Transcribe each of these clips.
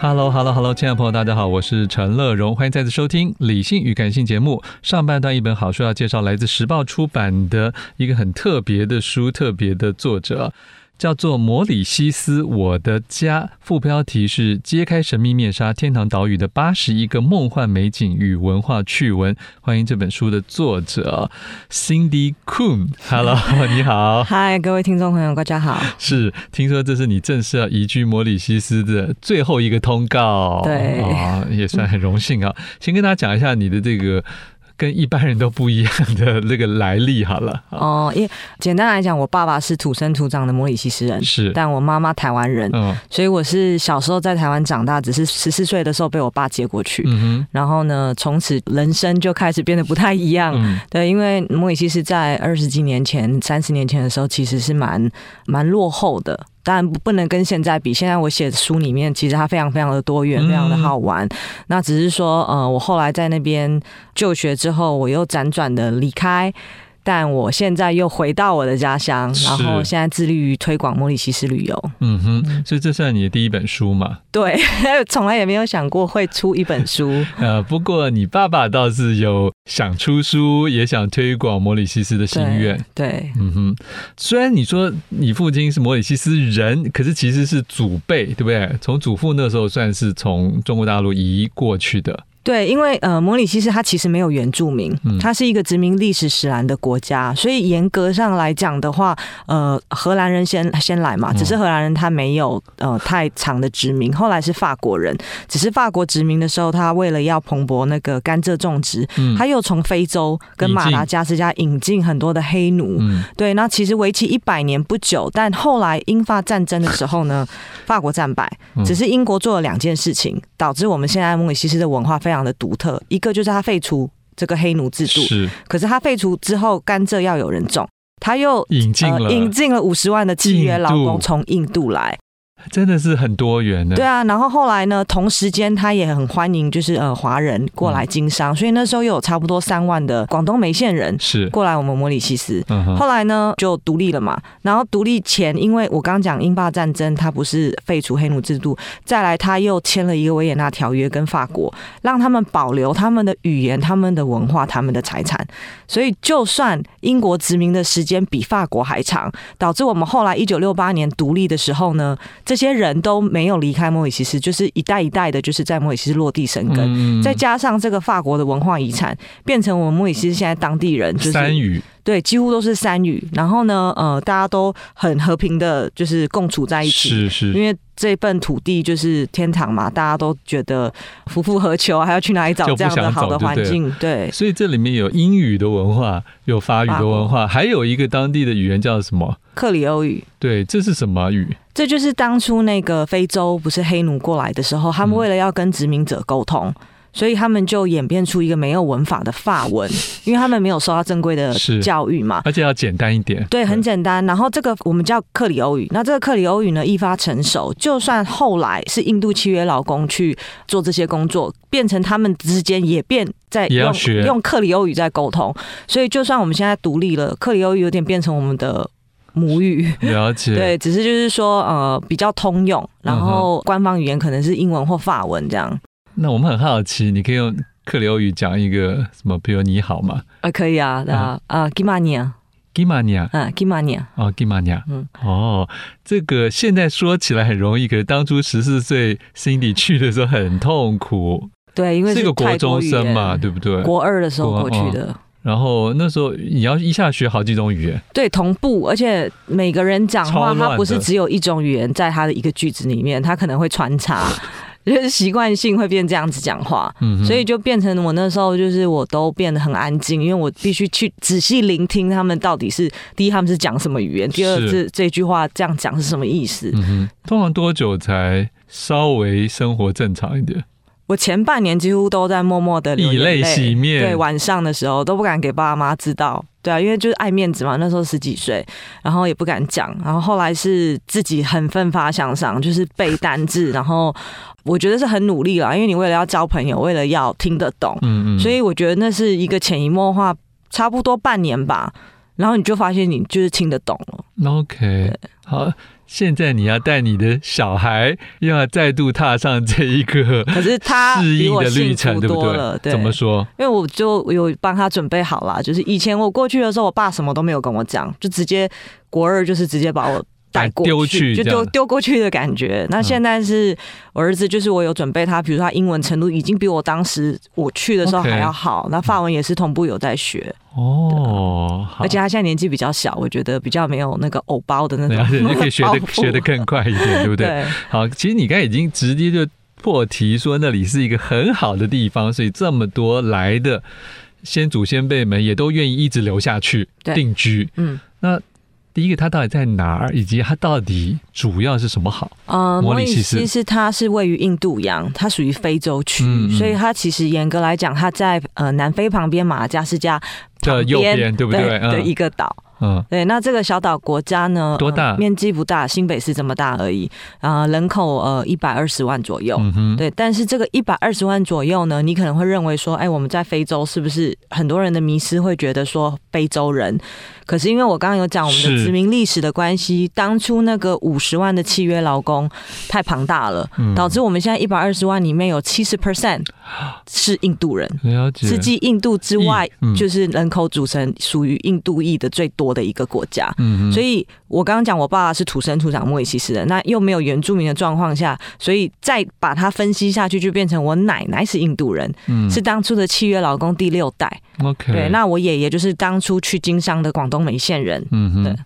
Hello，Hello，Hello，亲爱的朋友，大家好，我是陈乐融，欢迎再次收听《理性与感性》节目。上半段一本好书要介绍，来自时报出版的一个很特别的书，特别的作者。叫做《摩里西斯，我的家》，副标题是“揭开神秘面纱：天堂岛屿的八十一个梦幻美景与文化趣闻”。欢迎这本书的作者 Cindy Kuhn。Hello，你好。嗨，各位听众朋友，大家好。是，听说这是你正式要移居摩里西斯的最后一个通告。对，啊，也算很荣幸啊。先跟大家讲一下你的这个。跟一般人都不一样的那个来历好了。哦，因为简单来讲，我爸爸是土生土长的摩里西斯人，是，但我妈妈台湾人，嗯，所以我是小时候在台湾长大，只是十四岁的时候被我爸接过去，嗯哼，然后呢，从此人生就开始变得不太一样，嗯，对，因为摩里西斯在二十几年前、三十年前的时候，其实是蛮蛮落后的。当然不能跟现在比，现在我写的书里面其实它非常非常的多元，非常的好玩。嗯、那只是说，呃，我后来在那边就学之后，我又辗转的离开。但我现在又回到我的家乡，然后现在致力于推广摩里西斯旅游。嗯哼，所以这算你的第一本书嘛？对，从来也没有想过会出一本书。呃，不过你爸爸倒是有想出书，也想推广摩里西斯的心愿。对，嗯哼。虽然你说你父亲是摩里西斯人，可是其实是祖辈，对不对？从祖父那时候算是从中国大陆移过去的。对，因为呃，摩里西斯它其实没有原住民，它是一个殖民历史史然的国家，所以严格上来讲的话，呃，荷兰人先先来嘛，只是荷兰人他没有呃太长的殖民，后来是法国人，只是法国殖民的时候，他为了要蓬勃那个甘蔗种植，他又从非洲跟马达加斯加引进很多的黑奴，对，那其实为期一百年不久，但后来英法战争的时候呢，法国战败，只是英国做了两件事情，导致我们现在摩里西斯的文化非常。的独特，一个就是他废除这个黑奴制度，是。可是他废除之后，甘蔗要有人种，他又引进了、呃、引进了五十万的契约劳工从印度来。真的是很多元的，对啊。然后后来呢，同时间他也很欢迎，就是呃华人过来经商，嗯、所以那时候又有差不多三万的广东梅县人是过来我们摩里西斯。嗯、后来呢就独立了嘛。然后独立前，因为我刚讲英法战争，他不是废除黑奴制度，再来他又签了一个维也纳条约跟法国，让他们保留他们的语言、他们的文化、他们的财产。所以就算英国殖民的时间比法国还长，导致我们后来一九六八年独立的时候呢，这些人都没有离开莫里西斯，就是一代一代的，就是在莫里西斯落地生根。嗯、再加上这个法国的文化遗产，变成我们莫里西斯现在当地人就是三语，对，几乎都是三语。然后呢，呃，大家都很和平的，就是共处在一起。是是，因为这份土地就是天堂嘛，大家都觉得夫复何求，还要去哪里找这样的好的环境？对，对，所以这里面有英语的文化，有法语的文化，还有一个当地的语言叫什么？克里欧语。对，这是什么语？这就是当初那个非洲不是黑奴过来的时候，他们为了要跟殖民者沟通，嗯、所以他们就演变出一个没有文法的法文，因为他们没有受到正规的教育嘛，而且要简单一点。对，很简单。然后这个我们叫克里欧语，那这个克里欧语呢，一发成熟，就算后来是印度契约劳工去做这些工作，变成他们之间也变在用用克里欧语在沟通，所以就算我们现在独立了，克里欧语有点变成我们的。母语。了解。对，只是就是说呃比较通用，然后官方语言可能是英文或法文这样。嗯、那我们很好奇，你可以用克里欧语讲一个什么？比如你好吗？啊，可以啊，啊啊，吉玛尼亚，吉玛尼亚，嗯，吉玛尼亚，哦，吉玛尼亚，嗯，哦，这个现在说起来很容易，可是当初十四岁 Cindy 去的时候很痛苦。对，因为是个国中生嘛，对不对？国二的时候过去的。然后那时候你要一下学好几种语言，对，同步，而且每个人讲话，他不是只有一种语言在他的一个句子里面，他可能会穿插，就是习惯性会变这样子讲话，嗯，所以就变成我那时候就是我都变得很安静，因为我必须去仔细聆听他们到底是第一他们是讲什么语言，第二是这句话这样讲是什么意思。嗯，通常多久才稍微生活正常一点？我前半年几乎都在默默的以泪洗面。对，晚上的时候都不敢给爸妈知道。对啊，因为就是爱面子嘛，那时候十几岁，然后也不敢讲。然后后来是自己很奋发向上，就是背单字。然后我觉得是很努力了，因为你为了要交朋友，为了要听得懂，嗯嗯，所以我觉得那是一个潜移默化，差不多半年吧。然后你就发现你就是听得懂了。OK，好。现在你要带你的小孩，又要再度踏上这一个，可是他适应的旅程，对不对？对，怎么说？因为我就有帮他准备好了，就是以前我过去的时候，我爸什么都没有跟我讲，就直接国二就是直接把我。带过去就丢丢过去的感觉。那现在是我儿子，就是我有准备他，比如说他英文程度已经比我当时我去的时候还要好。那法文也是同步有在学哦，而且他现在年纪比较小，我觉得比较没有那个偶包的那种，你可以学的学的更快一点，对不对？对。好，其实你刚才已经直接就破题说那里是一个很好的地方，所以这么多来的先祖先辈们也都愿意一直留下去定居。嗯，那。第一个，它到底在哪儿，以及它到底主要是什么好？呃，摩里西斯，其实它是位于印度洋，它属于非洲区，嗯嗯，所以它其实严格来讲，它在呃南非旁边马达加斯加的右边，对不对？的、嗯、一个岛。嗯，对，那这个小岛国家呢，多大？呃、面积不大，新北市这么大而已。啊、呃，人口呃一百二十万左右。嗯。对，但是这个一百二十万左右呢，你可能会认为说，哎，我们在非洲是不是很多人的迷失会觉得说非洲人？可是因为我刚刚有讲我们的殖民历史的关系，当初那个五十万的契约劳工太庞大了，嗯、导致我们现在一百二十万里面有七十 percent 是印度人。是继印度之外，嗯、就是人口组成属于印度裔的最多。的一个国家，嗯，所以我刚刚讲，我爸爸是土生土长莫里西斯人，那又没有原住民的状况下，所以再把它分析下去，就变成我奶奶是印度人，嗯，是当初的契约老公第六代，OK，对，那我爷爷就是当初去经商的广东梅县人，嗯哼，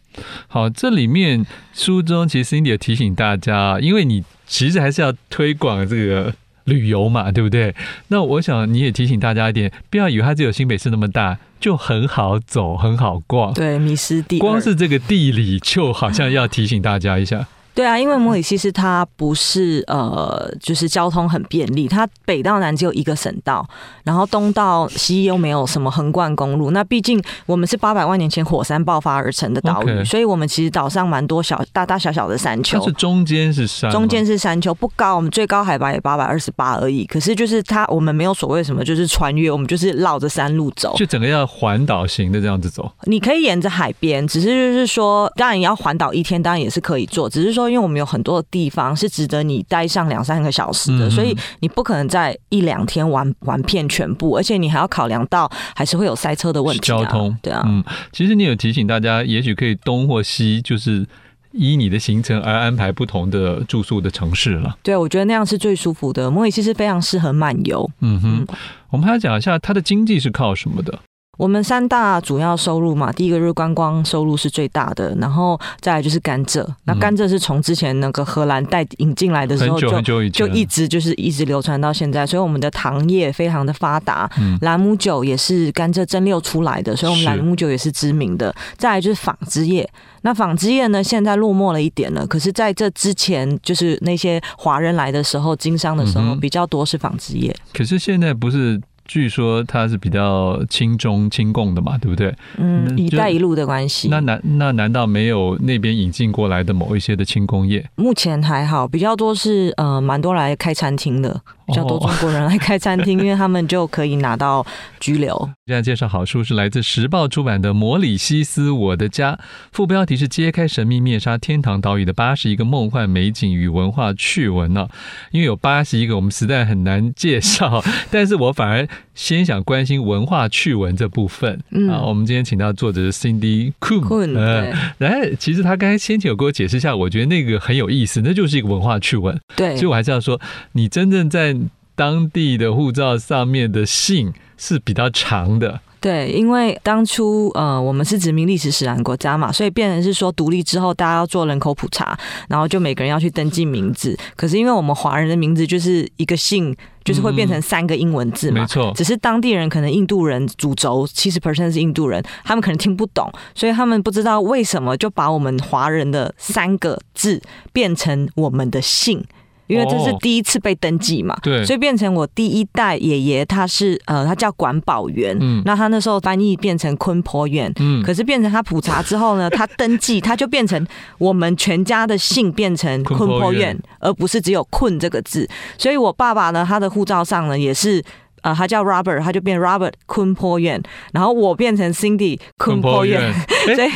好，这里面书中其实 Cindy 也提醒大家，因为你其实还是要推广这个。旅游嘛，对不对？那我想你也提醒大家一点，不要以为它只有新北市那么大，就很好走、很好逛。对，迷失地。光是这个地理，就好像要提醒大家一下。对啊，因为摩里西斯它不是呃，就是交通很便利，它北到南只有一个省道，然后东到西又没有什么横贯公路。那毕竟我们是八百万年前火山爆发而成的岛屿.所以我们其实岛上蛮多小大大小小的山丘。它是中间是山，中间是山丘，不高，我们最高海拔也八百二十八而已。可是就是它，我们没有所谓什么，就是穿越，我们就是绕着山路走，就整个要环岛型的这样子走。你可以沿着海边，只是就是说，当然你要环岛一天，当然也是可以做，只是说。因为我们有很多的地方是值得你待上两三个小时的，所以你不可能在一两天玩玩遍全部，而且你还要考量到还是会有塞车的问题。交通对啊，嗯，其实你有提醒大家，也许可以东或西，就是依你的行程而安排不同的住宿的城市了。对，我觉得那样是最舒服的。摩里西是非常适合漫游。嗯哼，我们还要讲一下它的经济是靠什么的。我们三大主要收入嘛，第一个就是观光收入是最大的，然后再来就是甘蔗。那甘蔗是从之前那个荷兰带引进来的时候就就一直就是一直流传到现在，所以我们的糖业非常的发达。朗姆酒也是甘蔗蒸馏出来的，所以我们朗姆酒也是知名的。再来就是纺织业，那纺织业呢现在落寞了一点了，可是在这之前就是那些华人来的时候经商的时候比较多是纺织业。可是现在不是。据说它是比较亲中亲共的嘛，对不对？嗯，一带一路的关系。那难那难道没有那边引进过来的某一些的轻工业？目前还好，比较多是呃，蛮多来开餐厅的。比较多中国人来开餐厅，因为他们就可以拿到居留。现在介绍好书是来自时报出版的《摩里西斯我的家》，副标题是揭开神秘面纱天堂岛屿的八十一个梦幻美景与文化趣闻呢。因为有八十一个，我们实在很难介绍，但是我反而先想关心文化趣闻这部分。嗯，啊，我们今天请到作者是 Cindy Coon，呃，来，其实他刚才先前有给我解释一下，我觉得那个很有意思，那就是一个文化趣闻。对，所以我还是要说，你真正在当地的护照上面的姓是比较长的。对，因为当初呃，我们是殖民历史使然国家嘛，所以变成是说独立之后，大家要做人口普查，然后就每个人要去登记名字。可是因为我们华人的名字就是一个姓，就是会变成三个英文字嘛，没错。只是当地人可能印度人主轴七十 percent 是印度人，他们可能听不懂，所以他们不知道为什么就把我们华人的三个字变成我们的姓。因为这是第一次被登记嘛，对，所以变成我第一代爷爷，他是呃，他叫管保员，嗯，那他那时候翻译变成坤坡院，嗯，可是变成他普查之后呢，他登记他就变成我们全家的姓变成坤坡院，而不是只有困这个字，所以我爸爸呢，他的护照上呢也是呃，他叫 Robert，他就变 Robert 坤坡院，然后我变成 Cindy 坤坡院，所以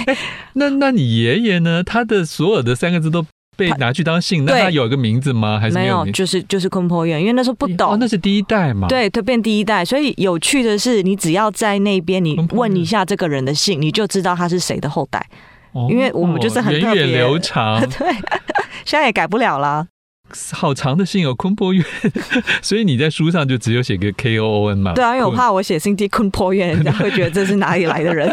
那那你爷爷呢，他的所有的三个字都。被拿去当姓，那他有一个名字吗？还是没有？就是就是昆坡院，因为那时候不懂。哦，那是第一代嘛？对，他变第一代。所以有趣的是，你只要在那边，你问一下这个人的姓，你就知道他是谁的后代。哦，因为我们就是很特别，源远流长。对，现在也改不了了。好长的信有坤坡院，所以你在书上就只有写个 K O O N 嘛？对啊，因为我怕我写 Cindy 坤坡院，人家会觉得这是哪里来的人。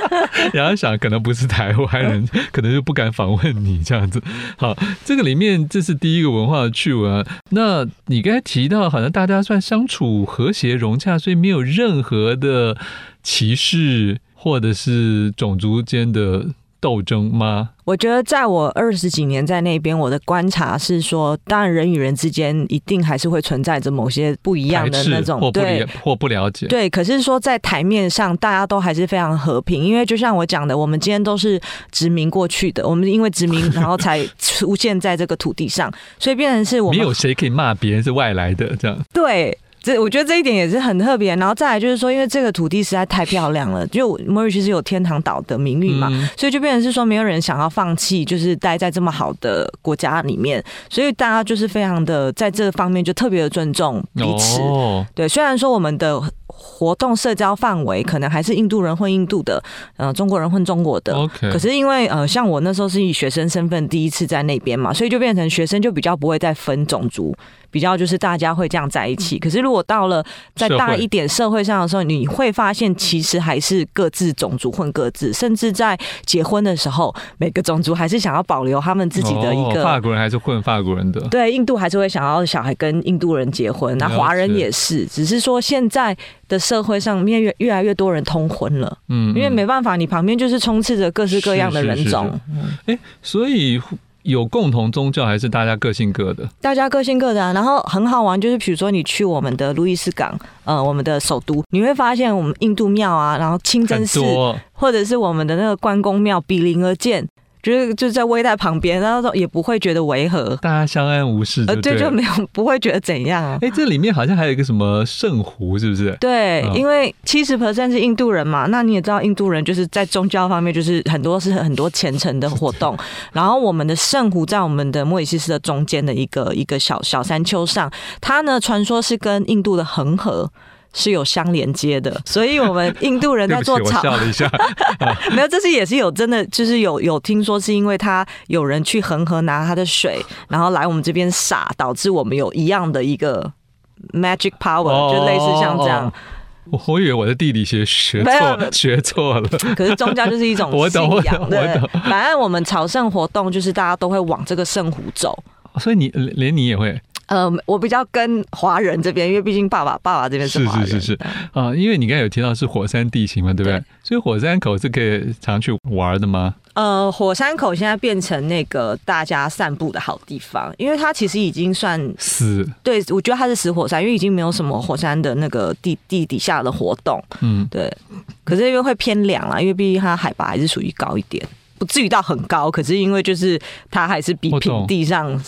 然后想可能不是台湾人，可能就不敢访问你这样子。好，这个里面这是第一个文化的趣闻。啊那你刚才提到，好像大家算相处和谐融洽，所以没有任何的歧视或者是种族间的。斗争吗？我觉得在我二十几年在那边，我的观察是说，当然人与人之间一定还是会存在着某些不一样的那种或不对或不了解。对，可是说在台面上，大家都还是非常和平，因为就像我讲的，我们今天都是殖民过去的，我们因为殖民，然后才出现在这个土地上，所以变成是我们没有谁可以骂别人是外来的这样。对。这我觉得这一点也是很特别，然后再来就是说，因为这个土地实在太漂亮了，就摩尔其实有天堂岛的名誉嘛，嗯、所以就变成是说没有人想要放弃，就是待在这么好的国家里面，所以大家就是非常的在这方面就特别的尊重彼此。哦、对，虽然说我们的活动社交范围可能还是印度人混印度的，呃，中国人混中国的.可是因为呃，像我那时候是以学生身份第一次在那边嘛，所以就变成学生就比较不会再分种族。比较就是大家会这样在一起，可是如果到了再大一点社会上的时候，你会发现其实还是各自种族混各自，甚至在结婚的时候，每个种族还是想要保留他们自己的一个。法国人还是混法国人的。对，印度还是会想要小孩跟印度人结婚，那华人也是，只是说现在的社会上面越越来越多人通婚了，嗯，因为没办法，你旁边就是充斥着各式各样的人种，哎，所以。有共同宗教还是大家各信各的？大家各信各的啊，然后很好玩，就是比如说你去我们的路易斯港，呃，我们的首都，你会发现我们印度庙啊，然后清真寺，或者是我们的那个关公庙，比邻而建。就是就在微带旁边，然后说也不会觉得违和，大家相安无事，呃，对，就没有 不会觉得怎样啊。哎，这里面好像还有一个什么圣湖，是不是？对，哦、因为七十 percent 是印度人嘛，那你也知道，印度人就是在宗教方面就是很多是很多虔诚的活动。然后我们的圣湖在我们的莫里西斯的中间的一个一个小小山丘上，它呢传说是跟印度的恒河。是有相连接的，所以我们 印度人在做草，笑了一下，没有，这是也是有真的，就是有有听说是因为他有人去恒河拿他的水，然后来我们这边洒，导致我们有一样的一个 magic power，哦、就类似像这样。我我以为我的地理学学错学错了，可是宗教就是一种信仰，对，反正我们朝圣活动就是大家都会往这个圣湖走，所以你连你也会。呃，我比较跟华人这边，因为毕竟爸爸爸爸这边是华人。是是是是啊，因为你刚才有提到是火山地形嘛，对不对？对，所以火山口是可以常去玩的吗？呃，火山口现在变成那个大家散步的好地方，因为它其实已经算死。对，我觉得它是死火山，因为已经没有什么火山的那个地地底下的活动。嗯，对。可是因为会偏凉啦，因为毕竟它海拔还是属于高一点，不至于到很高。可是因为就是它还是比平地上。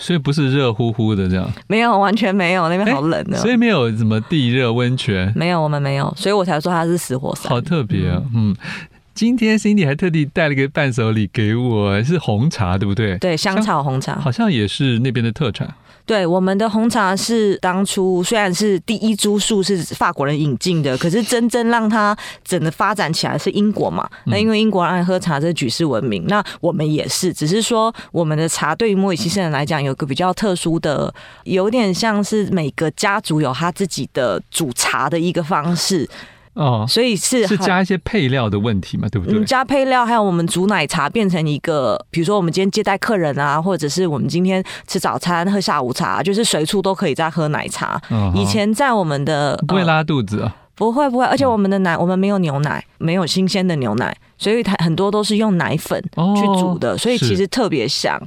所以不是热乎乎的这样，没有，完全没有，那边好冷的，所以没有什么地热温泉，没有，我们没有，所以我才说它是死火山，好特别啊，嗯。今天 Cindy 还特地带了个伴手礼给我，是红茶，对不对？对，香草红茶，好像也是那边的特产。对，我们的红茶是当初虽然是第一株树是法国人引进的，可是真正让它整个发展起来是英国嘛。那因为英国人爱喝茶，这举世闻名。那我们也是，只是说我们的茶对于莫里西斯人来讲，有个比较特殊的，有点像是每个家族有他自己的煮茶的一个方式。哦，所以是是加一些配料的问题嘛，对不对？嗯，加配料，还有我们煮奶茶变成一个，比如说我们今天接待客人啊，或者是我们今天吃早餐喝下午茶，就是随处都可以在喝奶茶。哦、以前在我们的不会拉肚子啊？不会不会，而且我们的奶，我们没有牛奶，没有新鲜的牛奶，所以它很多都是用奶粉去煮的，哦、所以其实特别香。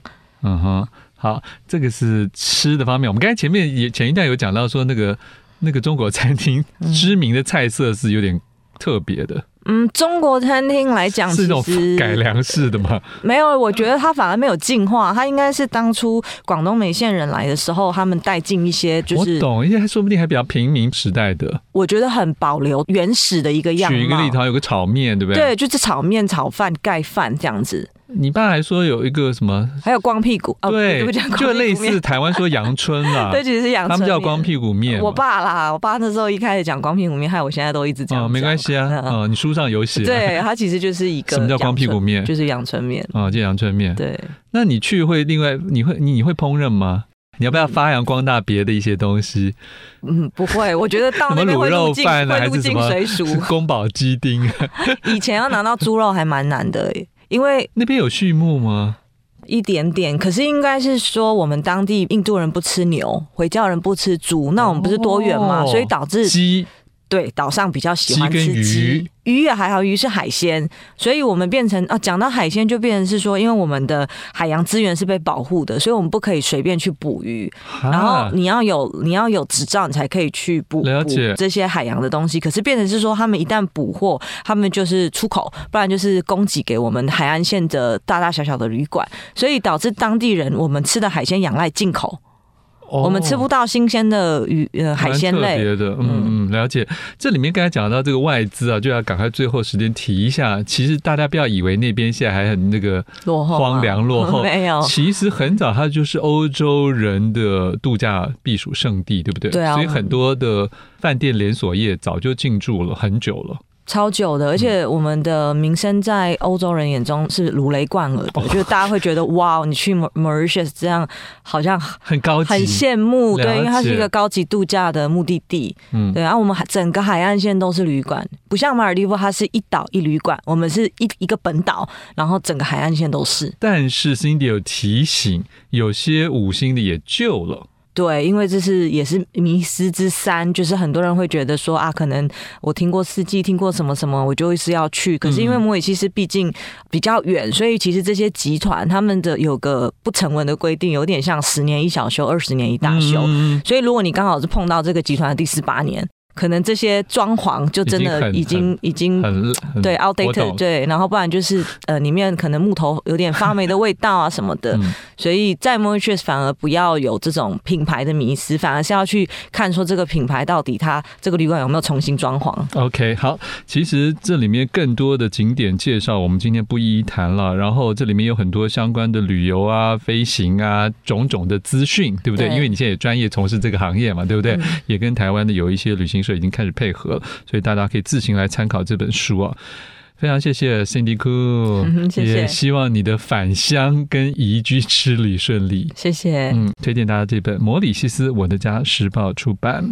嗯哼，好，这个是吃的方面，我们刚才前面也前一段有讲到说那个。那个中国餐厅 知名的菜色是有点特别的。嗯，中国餐厅来讲是那种改良式的吗？没有，我觉得它反而没有进化，它应该是当初广东梅县人来的时候，他们带进一些就是。我懂，因为说不定还比较平民时代的。我觉得很保留原始的一个样貌。举一个例子，有个炒面，对不对？对，就是炒面、炒饭、盖饭这样子。你爸还说有一个什么，还有光屁股，对，哦、就类似台湾说阳春啦，对，其实是阳春，他们叫光屁股面。我爸啦，我爸那时候一开始讲光屁股面，害我现在都一直讲。哦，没关系啊，哦，你书上有写。对，它其实就是一个 什么叫光屁股面，就是阳春面啊，就阳春面。对，那你去会另外你会你会烹饪吗？你要不要发扬光大别的一些东西？嗯，不会，我觉得到那边会入境，会入境随俗，宫保鸡丁。以前要拿到猪肉还蛮难的因为那边有畜牧吗？一点点，可是应该是说我们当地印度人不吃牛，回教人不吃猪，那我们不是多元吗？哦、所以导致鸡。对，岛上比较喜欢吃鸡，鱼。也还好，鱼是海鲜，所以我们变成啊，讲到海鲜就变成是说，因为我们的海洋资源是被保护的，所以我们不可以随便去捕鱼，啊、然后你要有你要有执照，你才可以去捕捕这些海洋的东西。可是变成是说，他们一旦捕获，他们就是出口，不然就是供给给我们海岸线的大大小小的旅馆，所以导致当地人我们吃的海鲜仰赖进口。我们吃不到新鲜的鱼呃海鲜类，别的嗯嗯了解。这里面刚才讲到这个外资啊，就要赶快最后时间提一下。其实大家不要以为那边现在还很那个落后荒凉落后，没有。其实很早它就是欧洲人的度假避暑胜地，对不对？对啊。所以很多的饭店连锁业早就进驻了很久了。超久的，而且我们的名声在欧洲人眼中是如雷贯耳的，嗯、就是大家会觉得 哇，你去 Mauritius 这样好像很高级，很羡慕，对，因为它是一个高级度假的目的地，嗯，对。然后我们整个海岸线都是旅馆，不像马尔地夫，它是一岛一旅馆，我们是一一个本岛，然后整个海岸线都是。但是 Cindy 有提醒，有些五星的也旧了。对，因为这是也是迷失之三，就是很多人会觉得说啊，可能我听过四季，听过什么什么，我就会是要去。可是因为摩尔西斯毕竟比较远，所以其实这些集团他们的有个不成文的规定，有点像十年一小休，二十年一大休。所以如果你刚好是碰到这个集团的第十八年。可能这些装潢就真的已经已经对 outdated 对，然后不然就是呃里面可能木头有点发霉的味道啊什么的，所以在 Mauritius 反而不要有这种品牌的迷失，反而是要去看说这个品牌到底它这个旅馆有没有重新装潢。OK，好，其实这里面更多的景点介绍我们今天不一一谈了，然后这里面有很多相关的旅游啊、飞行啊种种的资讯，对不对？对，因为你现在也专业从事这个行业嘛，对不对？嗯、也跟台湾的有一些旅行。已经开始配合了，所以大家可以自行来参考这本书啊。非常谢谢 Cindy Khoo，嗯，谢谢，也希望你的返乡跟移居之旅顺利。谢谢，嗯，推荐大家这本《摩里西斯我的家》，时报出版。